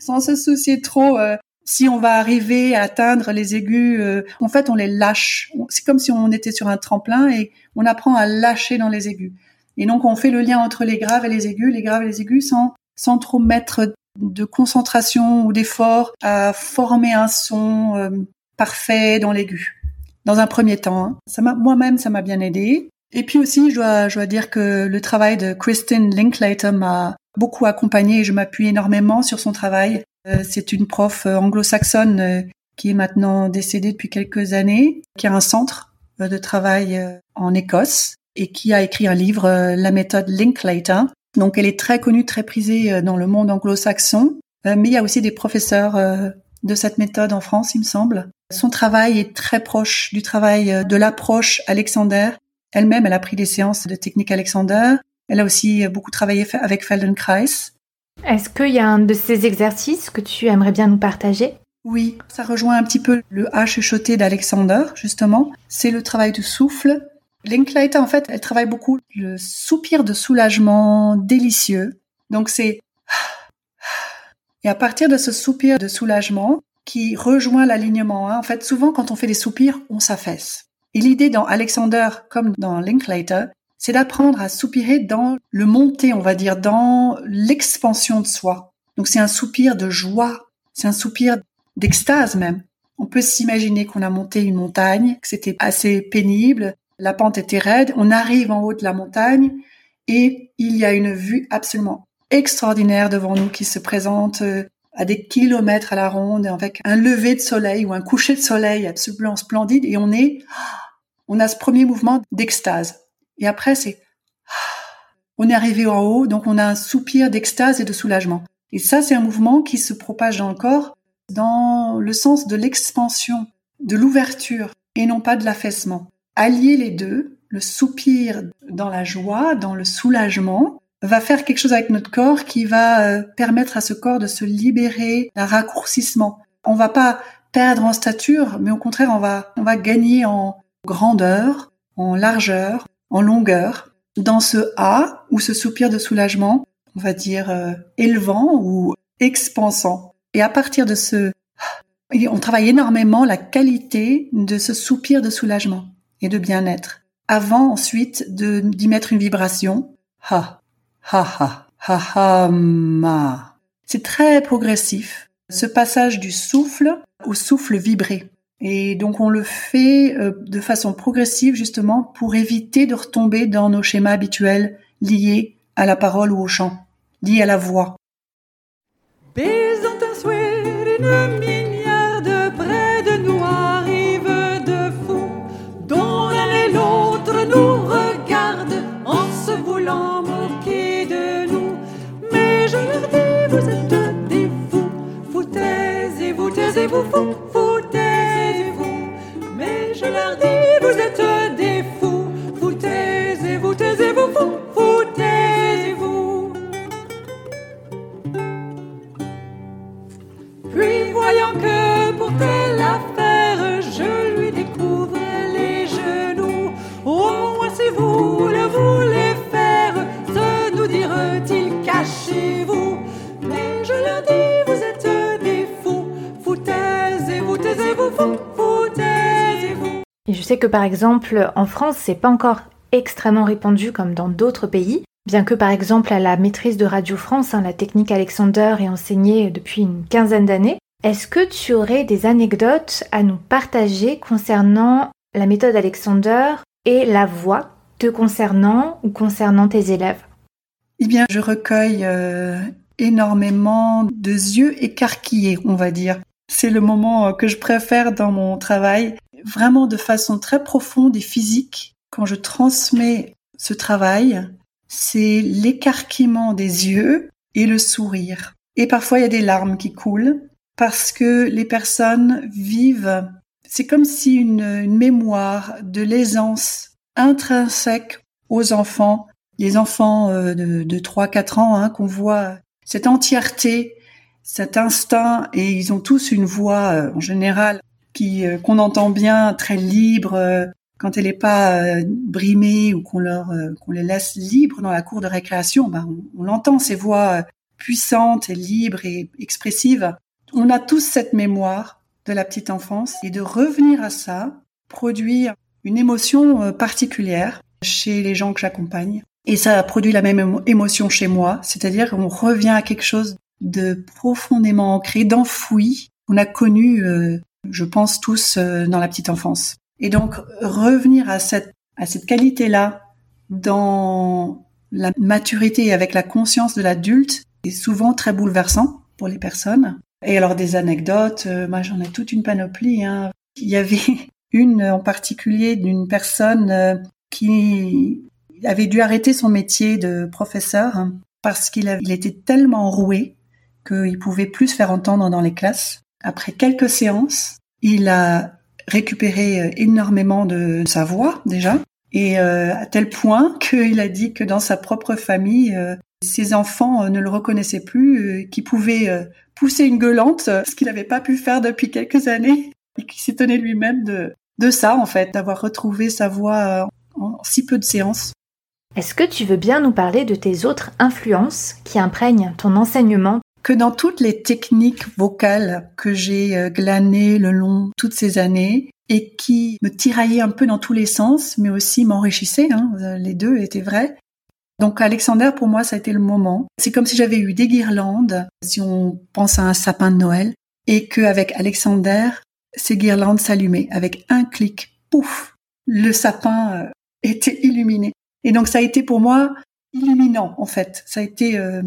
S2: sans se soucier trop si on va arriver à atteindre les aigus, en fait, on les lâche. C'est comme si on était sur un tremplin et on apprend à lâcher dans les aigus. Et donc on fait le lien entre les graves et les aigus, les graves et les aigus sans, sans trop mettre de concentration ou d'effort à former un son euh, parfait dans l'aigu. Dans un premier temps, hein. ça m'a moi-même ça m'a bien aidé. Et puis aussi, je dois, je dois dire que le travail de Kristen Linklater m'a beaucoup accompagné et je m'appuie énormément sur son travail. Euh, c'est une prof euh, anglo-saxonne qui est maintenant décédée depuis quelques années, qui a un centre de travail en Écosse et qui a écrit un livre, euh, La méthode Linklater. Donc elle est très connue, très prisée euh, dans le monde anglo-saxon, euh, mais il y a aussi des professeurs de cette méthode en France, il me semble. Son travail est très proche du travail de l'approche Alexander. Elle-même, elle a pris des séances de technique Alexander. Elle a aussi beaucoup travaillé avec Feldenkrais.
S1: Est-ce qu'il y a un de ces exercices que tu aimerais bien nous partager?
S2: Oui, ça rejoint un petit peu le H chuchoté d'Alexander, justement. C'est le travail du souffle Linklater, en fait, elle travaille beaucoup le soupir de soulagement délicieux. Donc c'est et à partir de ce soupir de soulagement qui rejoint l'alignement, hein, en fait, souvent quand on fait des soupirs, on s'affaisse. Et l'idée dans Alexander comme dans Linklater, c'est d'apprendre à soupirer dans le monter, on va dire, dans l'expansion de soi. Donc c'est un soupir de joie, c'est un soupir d'extase même. On peut s'imaginer qu'on a monté une montagne, que c'était assez pénible, la pente était raide, on arrive en haut de la montagne et il y a une vue absolument extraordinaire devant nous qui se présente euh, à des kilomètres à la ronde avec un lever de soleil ou un coucher de soleil absolument splendide et on est on a ce premier mouvement d'extase. Et après c'est on est arrivé en haut donc on a un soupir d'extase et de soulagement. Et ça c'est un mouvement qui se propage dans le corps dans le sens de l'expansion, de l'ouverture et non pas de l'affaissement allier les deux, le soupir dans la joie, dans le soulagement, va faire quelque chose avec notre corps qui va euh, permettre à ce corps de se libérer d'un raccourcissement. On va pas perdre en stature, mais au contraire, on va, on va gagner en grandeur, en largeur, en longueur. Dans ce A, ou ce soupir de soulagement, on va dire euh, élevant ou expansant. Et à partir de ce, on travaille énormément la qualité de ce soupir de soulagement et de bien-être, avant ensuite de d'y mettre une vibration. Ha, ha, ha, ha, ha, ma. C'est très progressif, ce passage du souffle au souffle vibré. Et donc on le fait euh, de façon progressive justement pour éviter de retomber dans nos schémas habituels liés à la parole ou au chant, liés à la voix.
S3: vous fous, je
S1: sais que par exemple en France, c'est pas encore extrêmement répandu comme dans d'autres pays, bien que par exemple à la maîtrise de Radio France, hein, la technique Alexander est enseignée depuis une quinzaine d'années. Est-ce que tu aurais des anecdotes à nous partager concernant la méthode Alexander et la voix te concernant ou concernant tes élèves?
S2: Eh bien, je recueille euh, énormément de yeux écarquillés, on va dire. C'est le moment euh, que je préfère dans mon travail, vraiment de façon très profonde et physique. Quand je transmets ce travail, c'est l'écarquillement des yeux et le sourire. Et parfois, il y a des larmes qui coulent parce que les personnes vivent, c'est comme si une, mémoire de l'aisance intrinsèque aux enfants, les enfants euh, de, de 3-4 ans, hein, qu'on voit cette entièreté, cet instinct, et ils ont tous une voix euh, en général qui euh, qu'on entend bien, très libre, quand elle n'est pas brimée ou qu'on leur qu'on les laisse libres dans la cour de récréation, ben on, on entend ces voix puissantes et libres et expressives. On a tous cette mémoire de la petite enfance et de revenir à ça produit une émotion euh, particulière chez les gens que j'accompagne. Et ça produit la même émotion chez moi, c'est-à-dire qu'on revient à quelque chose de profondément ancré, d'enfoui, qu'on a connu, euh, je pense tous, euh, dans la petite enfance. Et donc revenir à cette à cette qualité-là dans la maturité et avec la conscience de l'adulte est souvent très bouleversant pour les personnes. Et alors des anecdotes, euh, moi j'en ai toute une panoplie. Hein. Il y avait une en particulier d'une personne euh, qui avait dû arrêter son métier de professeur hein, parce qu'il il était tellement roué qu'il pouvait plus se faire entendre dans les classes. Après quelques séances, il a récupéré euh, énormément de sa voix déjà, et à tel point qu'il a dit que dans sa propre famille, ses enfants ne le reconnaissaient plus, qu'il pouvait pousser une gueulante, euh, ce qu'il n'avait pas pu faire depuis quelques années, et qui s'étonnait lui-même de, ça, en fait, d'avoir retrouvé sa voix euh, en si peu de séances.
S1: Est-ce que tu veux bien nous parler de tes autres influences qui imprègnent ton enseignement
S2: que dans toutes les techniques vocales que j'ai euh, glanées le long toutes ces années et qui me tiraillaient un peu dans tous les sens, mais aussi m'enrichissaient, hein, les deux étaient vrais, donc Alexander, pour moi, ça a été le moment. C'est comme si j'avais eu des guirlandes, si on pense à un sapin de Noël, et qu'avec Alexander, ces guirlandes s'allumaient. Avec un clic, pouf, le sapin euh, était illuminé. Et donc ça a été pour moi illuminant, en fait. Ça a été euh,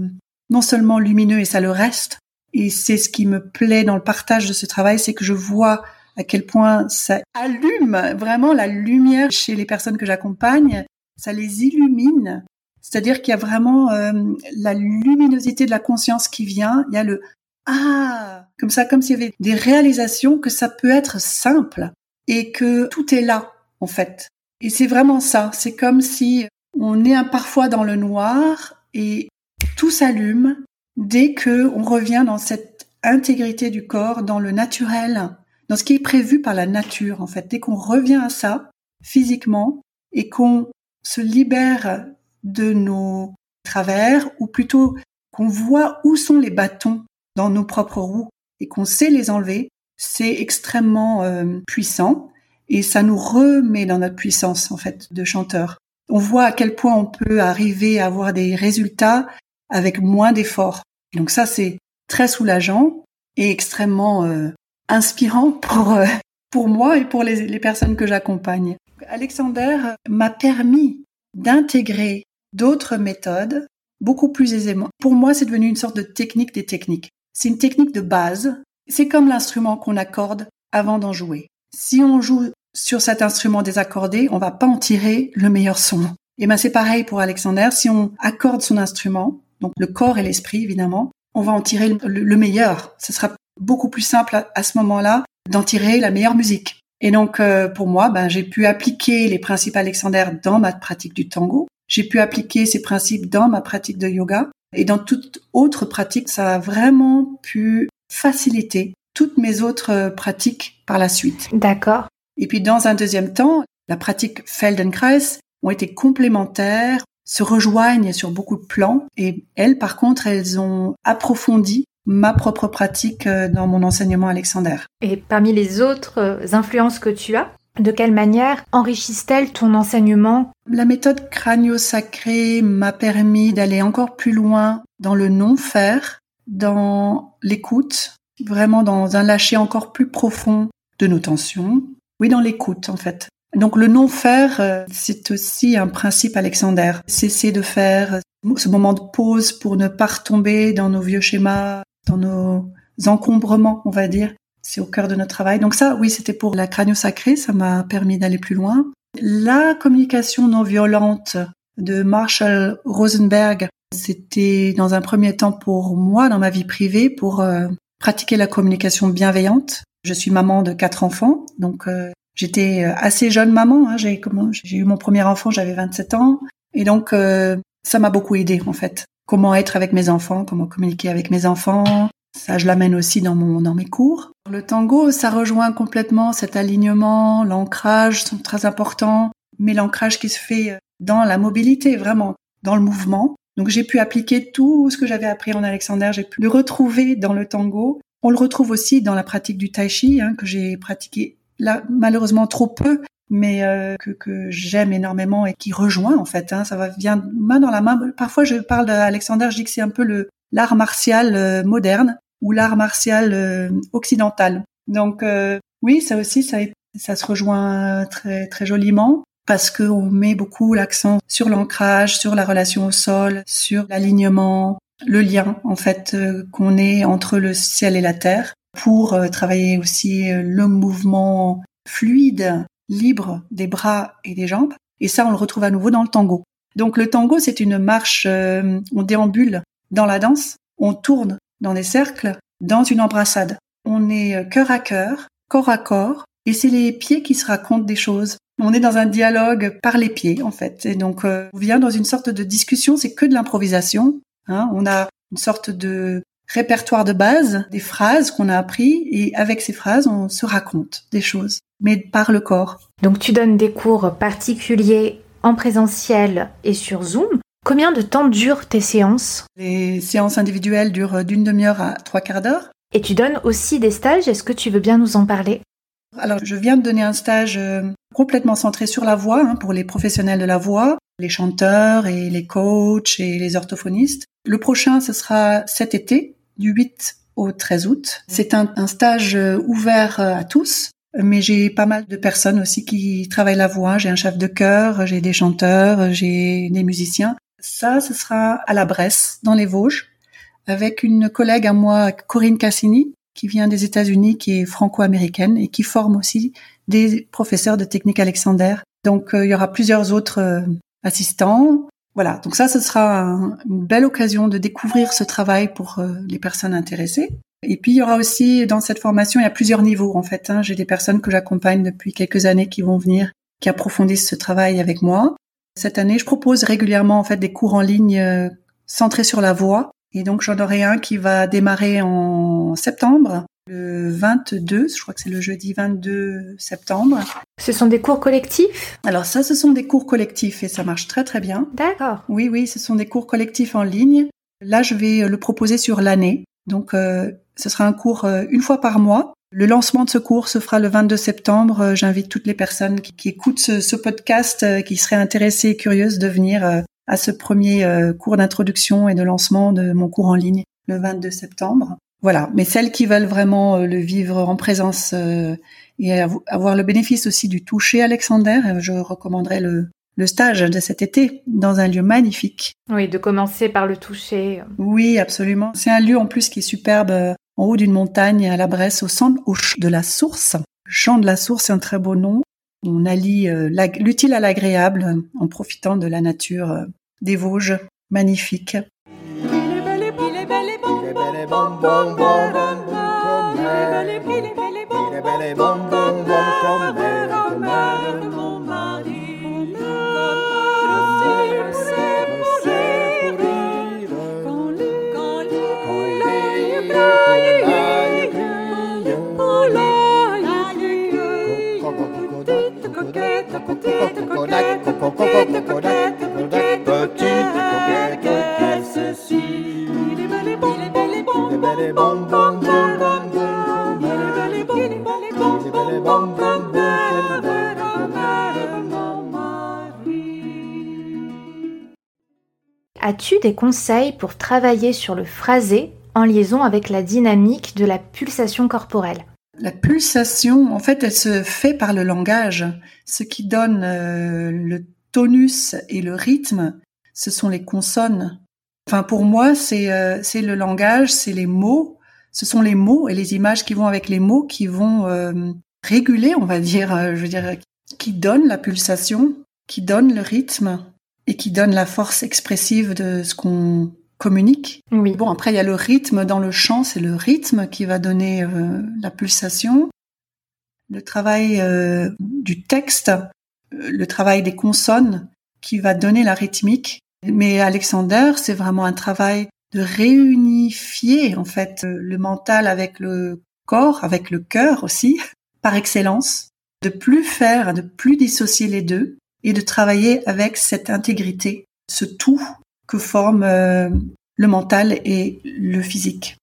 S2: non seulement lumineux, et ça le reste, et c'est ce qui me plaît dans le partage de ce travail, c'est que je vois à quel point ça allume vraiment la lumière chez les personnes que j'accompagne, ça les illumine c'est-à-dire qu'il y a vraiment euh, la luminosité de la conscience qui vient. Il y a le ah comme ça, comme s'il y avait des réalisations que ça peut être simple et que tout est là en fait. Et c'est vraiment ça. C'est comme si on est parfois dans le noir et tout s'allume dès que on revient dans cette intégrité du corps, dans le naturel, dans ce qui est prévu par la nature en fait. Dès qu'on revient à ça physiquement et qu'on se libère de nos travers, ou plutôt qu'on voit où sont les bâtons dans nos propres roues et qu'on sait les enlever, c'est extrêmement euh, puissant et ça nous remet dans notre puissance en fait de chanteur. On voit à quel point on peut arriver à avoir des résultats avec moins d'efforts. Donc ça c'est très soulageant et extrêmement euh, inspirant pour euh, pour moi et pour les, les personnes que j'accompagne. Alexander m'a permis d'intégrer d'autres méthodes beaucoup plus aisément. Pour moi, c'est devenu une sorte de technique des techniques. C'est une technique de base. C'est comme l'instrument qu'on accorde avant d'en jouer. Si on joue sur cet instrument désaccordé, on va pas en tirer le meilleur son. Et ben c'est pareil pour Alexander. Si on accorde son instrument, donc le corps et l'esprit évidemment, on va en tirer le, meilleur. Ce sera beaucoup plus simple à, ce moment-là d'en tirer la meilleure musique. Et donc euh, pour moi, ben, j'ai pu appliquer les principes Alexander dans ma pratique du tango j'ai pu appliquer ces principes dans ma pratique de yoga et dans toute autre pratique, ça a vraiment pu faciliter toutes mes autres pratiques par la suite.
S1: D'accord.
S2: Et puis dans un deuxième temps, la pratique Feldenkrais ont été complémentaires, se rejoignent sur beaucoup de plans et elles, par contre, elles ont approfondi ma propre pratique euh, dans mon enseignement alexandre.
S1: Et parmi les autres euh, influences que tu as, De quelle manière enrichissent-elles ton enseignement?
S2: La méthode crânio-sacré m'a permis d'aller encore plus loin dans le non-faire, dans l'écoute, vraiment dans un lâcher encore plus profond de nos tensions. Oui, dans l'écoute en fait. Donc le non-faire, euh, c'est aussi un principe alexandre. Cesser de faire ce moment de pause pour ne pas retomber dans nos vieux schémas, dans nos encombrements, on va dire. C'est au cœur de notre travail. Donc ça, oui, c'était pour la crânio sacrée, ça m'a permis d'aller plus loin. La communication non violente de Marshall Rosenberg, c'était dans un premier temps pour moi, dans ma vie privée, pour euh, pratiquer la communication bienveillante. Je suis maman de quatre enfants, donc euh, j'étais euh, assez jeune maman. Hein. J'ai eu mon premier enfant, j'avais 27 ans, et donc ça m'a beaucoup aidé en fait. Comment être avec mes enfants, comment communiquer avec mes enfants. Ça, je l'amène aussi dans mon dans mes cours. Le tango, ça rejoint complètement cet alignement, l'ancrage sont très importants, mais l'ancrage qui se fait dans la mobilité, vraiment, dans le mouvement. Donc j'ai pu appliquer tout ce que j'avais appris en Alexander, j'ai pu le retrouver dans le tango. On le retrouve aussi dans la pratique du tai chi, hein, que j'ai pratiqué là malheureusement trop peu, mais euh, que, que j'aime énormément et qui rejoint en fait. Hein, ça va vient main dans la main. Parfois, je parle d'Alexander, je dis que c'est un peu le l'art martial euh, moderne ou l'art martial euh, occidental. Donc oui, ça aussi, ça, ça se rejoint très très joliment parce qu'on met beaucoup l'accent sur l'ancrage, sur la relation au sol, sur l'alignement, le lien en fait qu'on est entre le ciel et la terre pour travailler aussi le mouvement fluide libre des bras et des jambes. Et ça, on le retrouve à nouveau dans le tango. Donc le tango, c'est une marche, euh, on déambule dans la danse, on tourne dans des cercles, dans une embrassade. On est euh, cœur à cœur, corps à corps, et c'est les pieds qui se racontent des choses. On est dans un dialogue par les pieds, en fait. Et donc, euh, on vient dans une sorte de discussion, c'est que de l'improvisation. Hein. On a une sorte de répertoire de base, des phrases qu'on a appris, et avec ces phrases, on se raconte des choses mais par le corps.
S1: Donc tu donnes des cours particuliers en présentiel et sur Zoom. Combien de temps durent tes séances?
S2: Les séances individuelles durent d'une demi-heure à trois quarts d'heure.
S1: Et tu donnes aussi des stages, est-ce que tu veux bien nous en parler?
S2: Alors je viens de donner un stage euh, complètement centré sur la voix, hein, pour les professionnels de la voix, les chanteurs et les coachs et les orthophonistes. Le prochain, ce sera cet été, du 8 au 13 août. C'est un, stage euh, ouvert euh, à tous mais j'ai pas mal de personnes aussi qui travaillent la voix. J'ai un chef de chœur, j'ai des chanteurs, j'ai des musiciens. Ça, ce sera à la Bresse, dans les Vosges, avec une collègue à moi, Corinne Cassini, qui vient des États-Unis, qui est franco-américaine et qui forme aussi des professeurs de technique Alexander. Donc, euh, il y aura plusieurs autres assistants. Voilà. Donc ça, ce sera une belle occasion de découvrir ce travail pour euh, les personnes intéressées. Et puis il y aura aussi dans cette formation, il y a plusieurs niveaux en fait. Hein. J'ai des personnes que j'accompagne depuis quelques années qui vont venir, qui approfondissent ce travail avec moi. Cette année, je propose régulièrement en fait des cours en ligne euh, centrés sur la voix. Et donc j'en aurai un qui va démarrer en septembre, le 22, je crois que c'est le jeudi 22 septembre.
S1: Ce sont des cours collectifs?
S2: Alors ça, ce sont des cours collectifs et ça marche très très bien.
S1: D'accord.
S2: Oui, oui, ce sont des cours collectifs en ligne. Là, je vais le proposer sur l'année. Donc, euh, ce sera un cours euh, une fois par mois. Le lancement de ce cours se fera le 22 septembre. Euh, j'invite toutes les personnes qui, écoutent ce, podcast, qui seraient intéressées et curieuses de venir à ce premier cours d'introduction et de lancement de mon cours en ligne le 22 septembre. Voilà. Mais celles qui veulent vraiment le vivre en présence et avoir le bénéfice aussi du toucher Alexander, je recommanderais le, le stage de cet été dans un lieu magnifique.
S1: Oui, de commencer par le toucher.
S2: Oui, absolument. C'est un lieu en plus qui est superbe euh, en haut d'une montagne à la Bresse, au centre au de la Source. Champ de la Source, c'est un très beau nom. On allie euh, l'utile à l'agréable euh, en profitant de la nature des Vosges. Magnifique.
S1: As-tu des conseils pour travailler sur le phrasé en liaison avec la dynamique de la pulsation corporelle
S2: la pulsation, en fait, elle se fait par le langage. Ce qui donne euh, le tonus et le rythme, ce sont les consonnes. Enfin, pour moi, c'est euh, le langage, c'est les mots. Ce sont les mots et les images qui vont avec les mots qui vont euh, réguler, on va dire, je veux dire, qui donnent la pulsation, qui donnent le rythme et qui donnent la force expressive de ce qu'on communique.
S1: Oui.
S2: Bon, après, il y a le rythme dans le chant, c'est le rythme qui va donner euh, la pulsation. Le travail euh, du texte, euh, le travail des consonnes qui va donner la rythmique. Mais Alexander, c'est vraiment un travail de réunifier, en fait, le mental avec le corps, avec le cœur aussi, par excellence, de plus faire, de plus dissocier les deux et de travailler avec cette intégrité, ce tout que forment euh, le mental et le physique.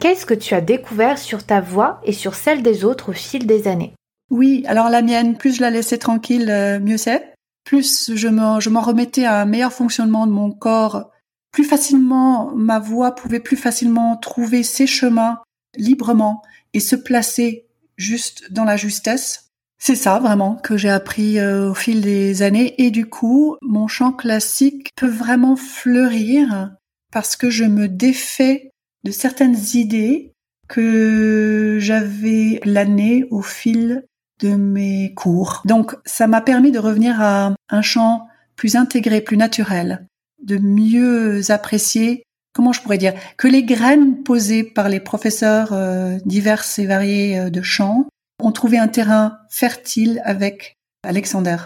S1: Qu'est-ce que tu as découvert sur ta voix et sur celle des autres au fil des années?
S2: Oui, alors la mienne, plus je la laissais tranquille, euh, mieux c'est. Plus je m'en, je m'en remettais à un meilleur fonctionnement de mon corps, plus facilement ma voix pouvait plus facilement trouver ses chemins librement et se placer juste dans la justesse. C'est ça vraiment que j'ai appris euh, au fil des années et du coup, mon chant classique peut vraiment fleurir parce que je me défais de certaines idées que j'avais planées au fil de mes cours. Donc ça m'a permis de revenir à un chant plus intégré, plus naturel, de mieux apprécier comment je pourrais dire que les graines posées par les professeurs euh, divers et variés euh, de chant ont trouvé un terrain fertile avec Alexander.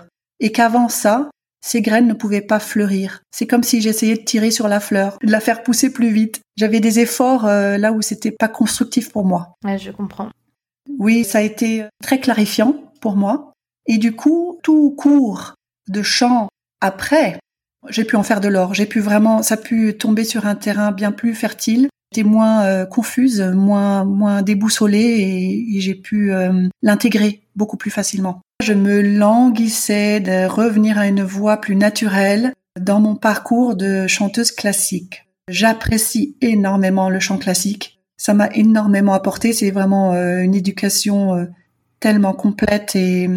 S2: Et qu'avant ça, ces graines ne pouvaient pas fleurir. C'est comme si j'essayais de tirer sur la fleur, de la faire pousser plus vite. J'avais des efforts euh, là où c'était pas constructif pour moi.
S1: Ouais, je comprends.
S2: Oui, ça a été très clarifiant pour moi. Et du coup, tout cours de chant après, j'ai pu en faire de l'or. J'ai pu vraiment, ça a pu tomber sur un terrain bien plus fertile J'étais moins euh, confuse, moins moins déboussolée et, j'ai pu euh, l'intégrer beaucoup plus facilement. Je me languissais de revenir à une voix plus naturelle dans mon parcours de chanteuse classique. J'apprécie énormément le chant classique. Ça m'a énormément apporté. C'est vraiment euh, une éducation tellement complète et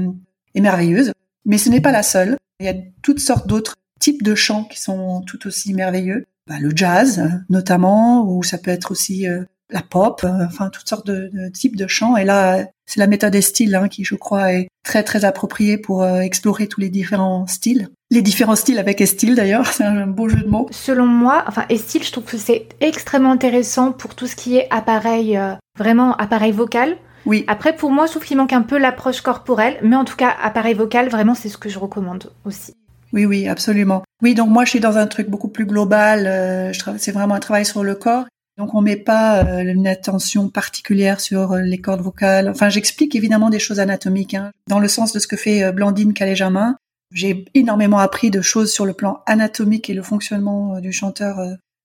S2: merveilleuse. Mais ce n'est pas la seule. Il y a toutes sortes d'autres types de chants qui sont tout aussi merveilleux. Bah, le jazz notamment, ou ça peut être aussi euh, la pop, euh, enfin toutes sortes de, de, types de chants. Et là, c'est la méthode des styles hein, qui, je crois, est très très appropriée pour euh, explorer tous les différents styles. Les différents styles avec Estil d'ailleurs, c'est un beau jeu de mots.
S1: Selon moi, enfin Estil, je trouve que c'est extrêmement intéressant pour tout ce qui est appareil, vraiment appareil vocal.
S2: Oui.
S1: Après, pour moi, je trouve qu'il manque un peu l'approche corporelle, mais en tout cas, appareil vocal, vraiment, c'est ce que je recommande aussi.
S2: Oui, oui, absolument. Oui, donc moi, je suis dans un truc beaucoup plus global. Euh, c'est vraiment un travail sur le corps. Donc, on met pas euh, une attention particulière sur euh, les cordes vocales. Enfin, j'explique évidemment des choses anatomiques, hein, dans le sens de ce que fait Blandine Calais-Jamin. J'ai énormément appris de choses sur le plan anatomique et le fonctionnement du chanteur.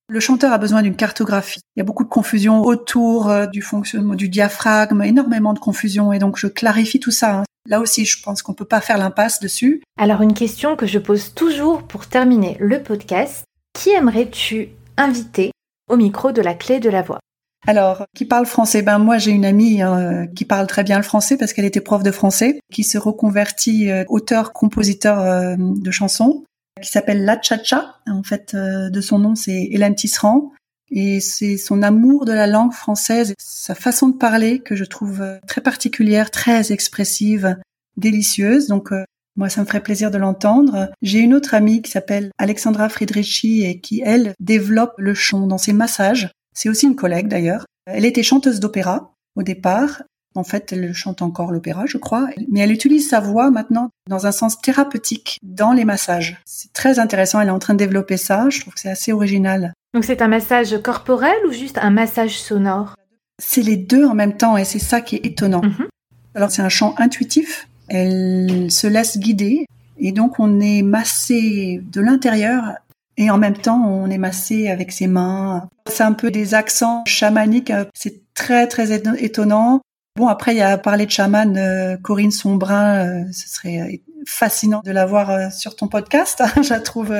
S2: Le chanteur a besoin d'une cartographie. Il y a beaucoup de confusion autour du fonctionnement du diaphragme, énormément de confusion, et donc je clarifie tout ça. Hein. Là aussi, je pense qu'on peut pas faire l'impasse dessus.
S1: Alors une question que je pose toujours pour terminer le podcast, qui aimerais-tu inviter au micro de la clé de la voix?
S2: Alors, qui parle français? Ben moi, j'ai une amie euh, qui parle très bien le français parce qu'elle était prof de français, qui se reconvertit euh, auteur-compositeur euh, de chansons, qui s'appelle La Cha-Cha. En fait, de son nom, c'est Hélène Tisserand. Et c'est son amour de la langue française, sa façon de parler que je trouve euh, très particulière, très expressive, délicieuse. Donc euh, moi, ça me ferait plaisir de l'entendre. J'ai une autre amie qui s'appelle Alexandra Friedrichi et qui, elle, développe le chant dans ses massages. C'est aussi une collègue d'ailleurs. Elle était chanteuse d'opéra au départ. En fait, elle chante encore l'opéra, je crois, mais elle utilise sa voix maintenant dans un sens thérapeutique dans les massages. C'est très intéressant, elle est en train de développer ça, je trouve que c'est assez original.
S1: Donc c'est un massage corporel ou juste un massage sonore?
S2: C'est les deux en même temps et c'est ça qui est étonnant. Mhm. Alors c'est un chant intuitif, elle se laisse guider et donc on est massé de l'intérieur et en même temps on est massé avec ses mains. C'est un peu des accents chamaniques, c'est très très étonnant. Bon après il y a parlé de chaman euh, Corinne Sombrin, euh, ce serait fascinant de la voir euh, sur ton podcast, je la trouve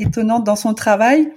S2: étonnante dans son travail.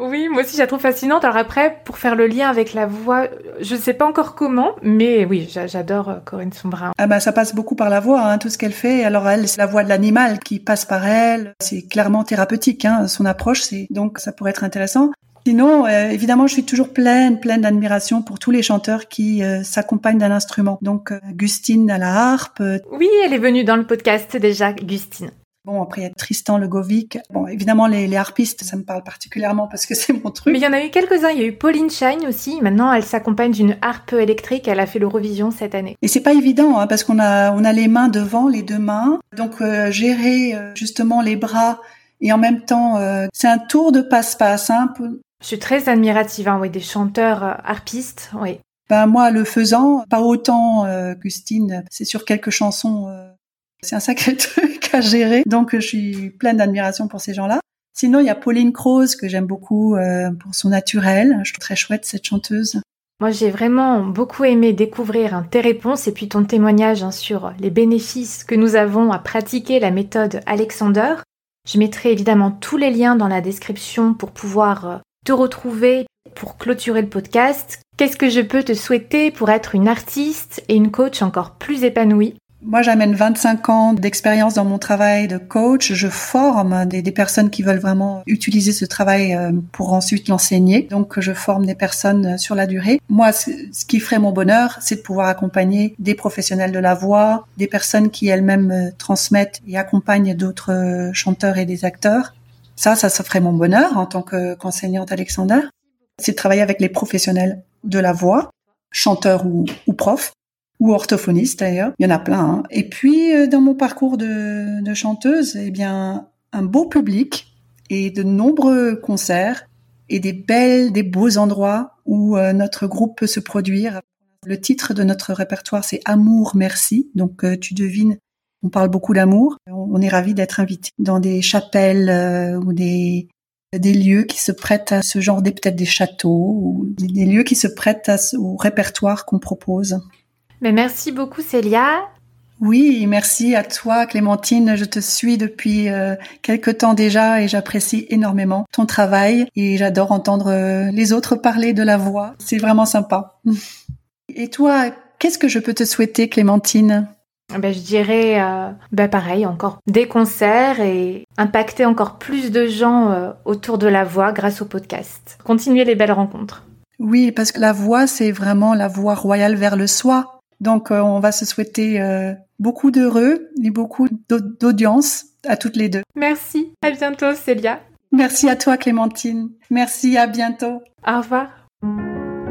S1: Oui, moi aussi, je la trouve fascinante. Alors après, pour faire le lien avec la voix, je ne sais pas encore comment, mais oui, j'adore euh, Corinne Sombrin.
S2: Ah bah, ça passe beaucoup par la voix, hein, tout ce qu'elle fait. Alors elle, c'est la voix de l'animal qui passe par elle. C'est clairement thérapeutique, hein, son approche. C'est donc ça pourrait être intéressant. Sinon, euh, évidemment, je suis toujours pleine, pleine d'admiration pour tous les chanteurs qui euh, s'accompagnent d'un instrument. Donc, Gustine à la harpe.
S1: Oui, elle est venue dans le podcast déjà, Gustine.
S2: Bon, après, il y a Tristan Legovic. Bon, évidemment, les, les, harpistes, ça me parle particulièrement parce que c'est mon truc.
S1: Mais il y en a eu quelques-uns. Il y a eu Pauline Shine aussi. Maintenant, elle s'accompagne d'une harpe électrique. Elle a fait l'Eurovision cette année.
S2: Et c'est pas évident, hein, parce qu'on a, on a les mains devant, les deux mains. Donc, euh, gérer euh, justement les bras et en même temps, euh, c'est un tour de passe-passe. Hein,
S1: Je suis très admirative, hein, oui, des chanteurs harpistes, oui.
S2: Ben moi, le faisant, pas autant Gustine, c'est sur quelques chansons c'est un sacré truc à gérer. Donc, je suis pleine d'admiration pour ces gens-là. Sinon, il y a Pauline Croze que j'aime beaucoup euh, pour son naturel. Je trouve très chouette cette chanteuse.
S1: Moi, j'ai vraiment beaucoup aimé découvrir tes réponses et puis ton témoignage hein, sur les bénéfices que nous avons à pratiquer la méthode Alexander. Je mettrai évidemment tous les liens dans la description pour pouvoir euh, te retrouver pour clôturer le podcast. Qu'est-ce que je peux te souhaiter pour être une artiste et une coach encore plus épanouie?
S2: Moi, j'amène 25 ans d'expérience dans mon travail de coach. Je forme des, personnes qui veulent vraiment utiliser ce travail euh, pour ensuite l'enseigner. Donc, je forme des personnes euh, sur la durée. Moi, ce qui ferait mon bonheur, c'est de pouvoir accompagner des professionnels de la voix, des personnes qui elles-mêmes euh, transmettent et accompagnent d'autres chanteurs et des acteurs. Ça, ça, ça ferait mon bonheur en tant qu'enseignante Alexander. C'est de travailler avec les professionnels de la voix, chanteurs ou, ou profs, ou orthophoniste d'ailleurs. Il y en a plein. Hein. Et puis euh, dans mon parcours de, de, chanteuse, eh bien un beau public et de nombreux concerts et des belles, des beaux endroits où euh, notre groupe peut se produire. Le titre de notre répertoire c'est Amour merci. Donc euh, tu devines, on parle beaucoup d'amour. On est ravi d'être invité dans des chapelles ou des des lieux qui se prêtent à ce genre, des peut-être des châteaux ou des lieux qui se prêtent à, au répertoire qu'on propose.
S1: Mais merci beaucoup Célia.
S2: Oui, merci à toi Clémentine. Je te suis depuis euh, quelque temps déjà et j'apprécie énormément ton travail et j'adore entendre euh, les autres parler de la voix. C'est vraiment sympa. Et toi, qu'est-ce que je peux te souhaiter Clémentine?
S1: Ben, je dirais euh, ben pareil, encore des concerts et impacter encore plus de gens euh, autour de la voix grâce au podcast. Continuer les belles rencontres.
S2: Oui, parce que la voix, c'est vraiment la voix royale vers le soi. Donc, euh, on va se souhaiter euh, beaucoup d'heureux et beaucoup d'audience à toutes les deux.
S1: Merci. À bientôt, Célia.
S2: Merci à toi, Clémentine. Merci, à bientôt.
S1: Au revoir.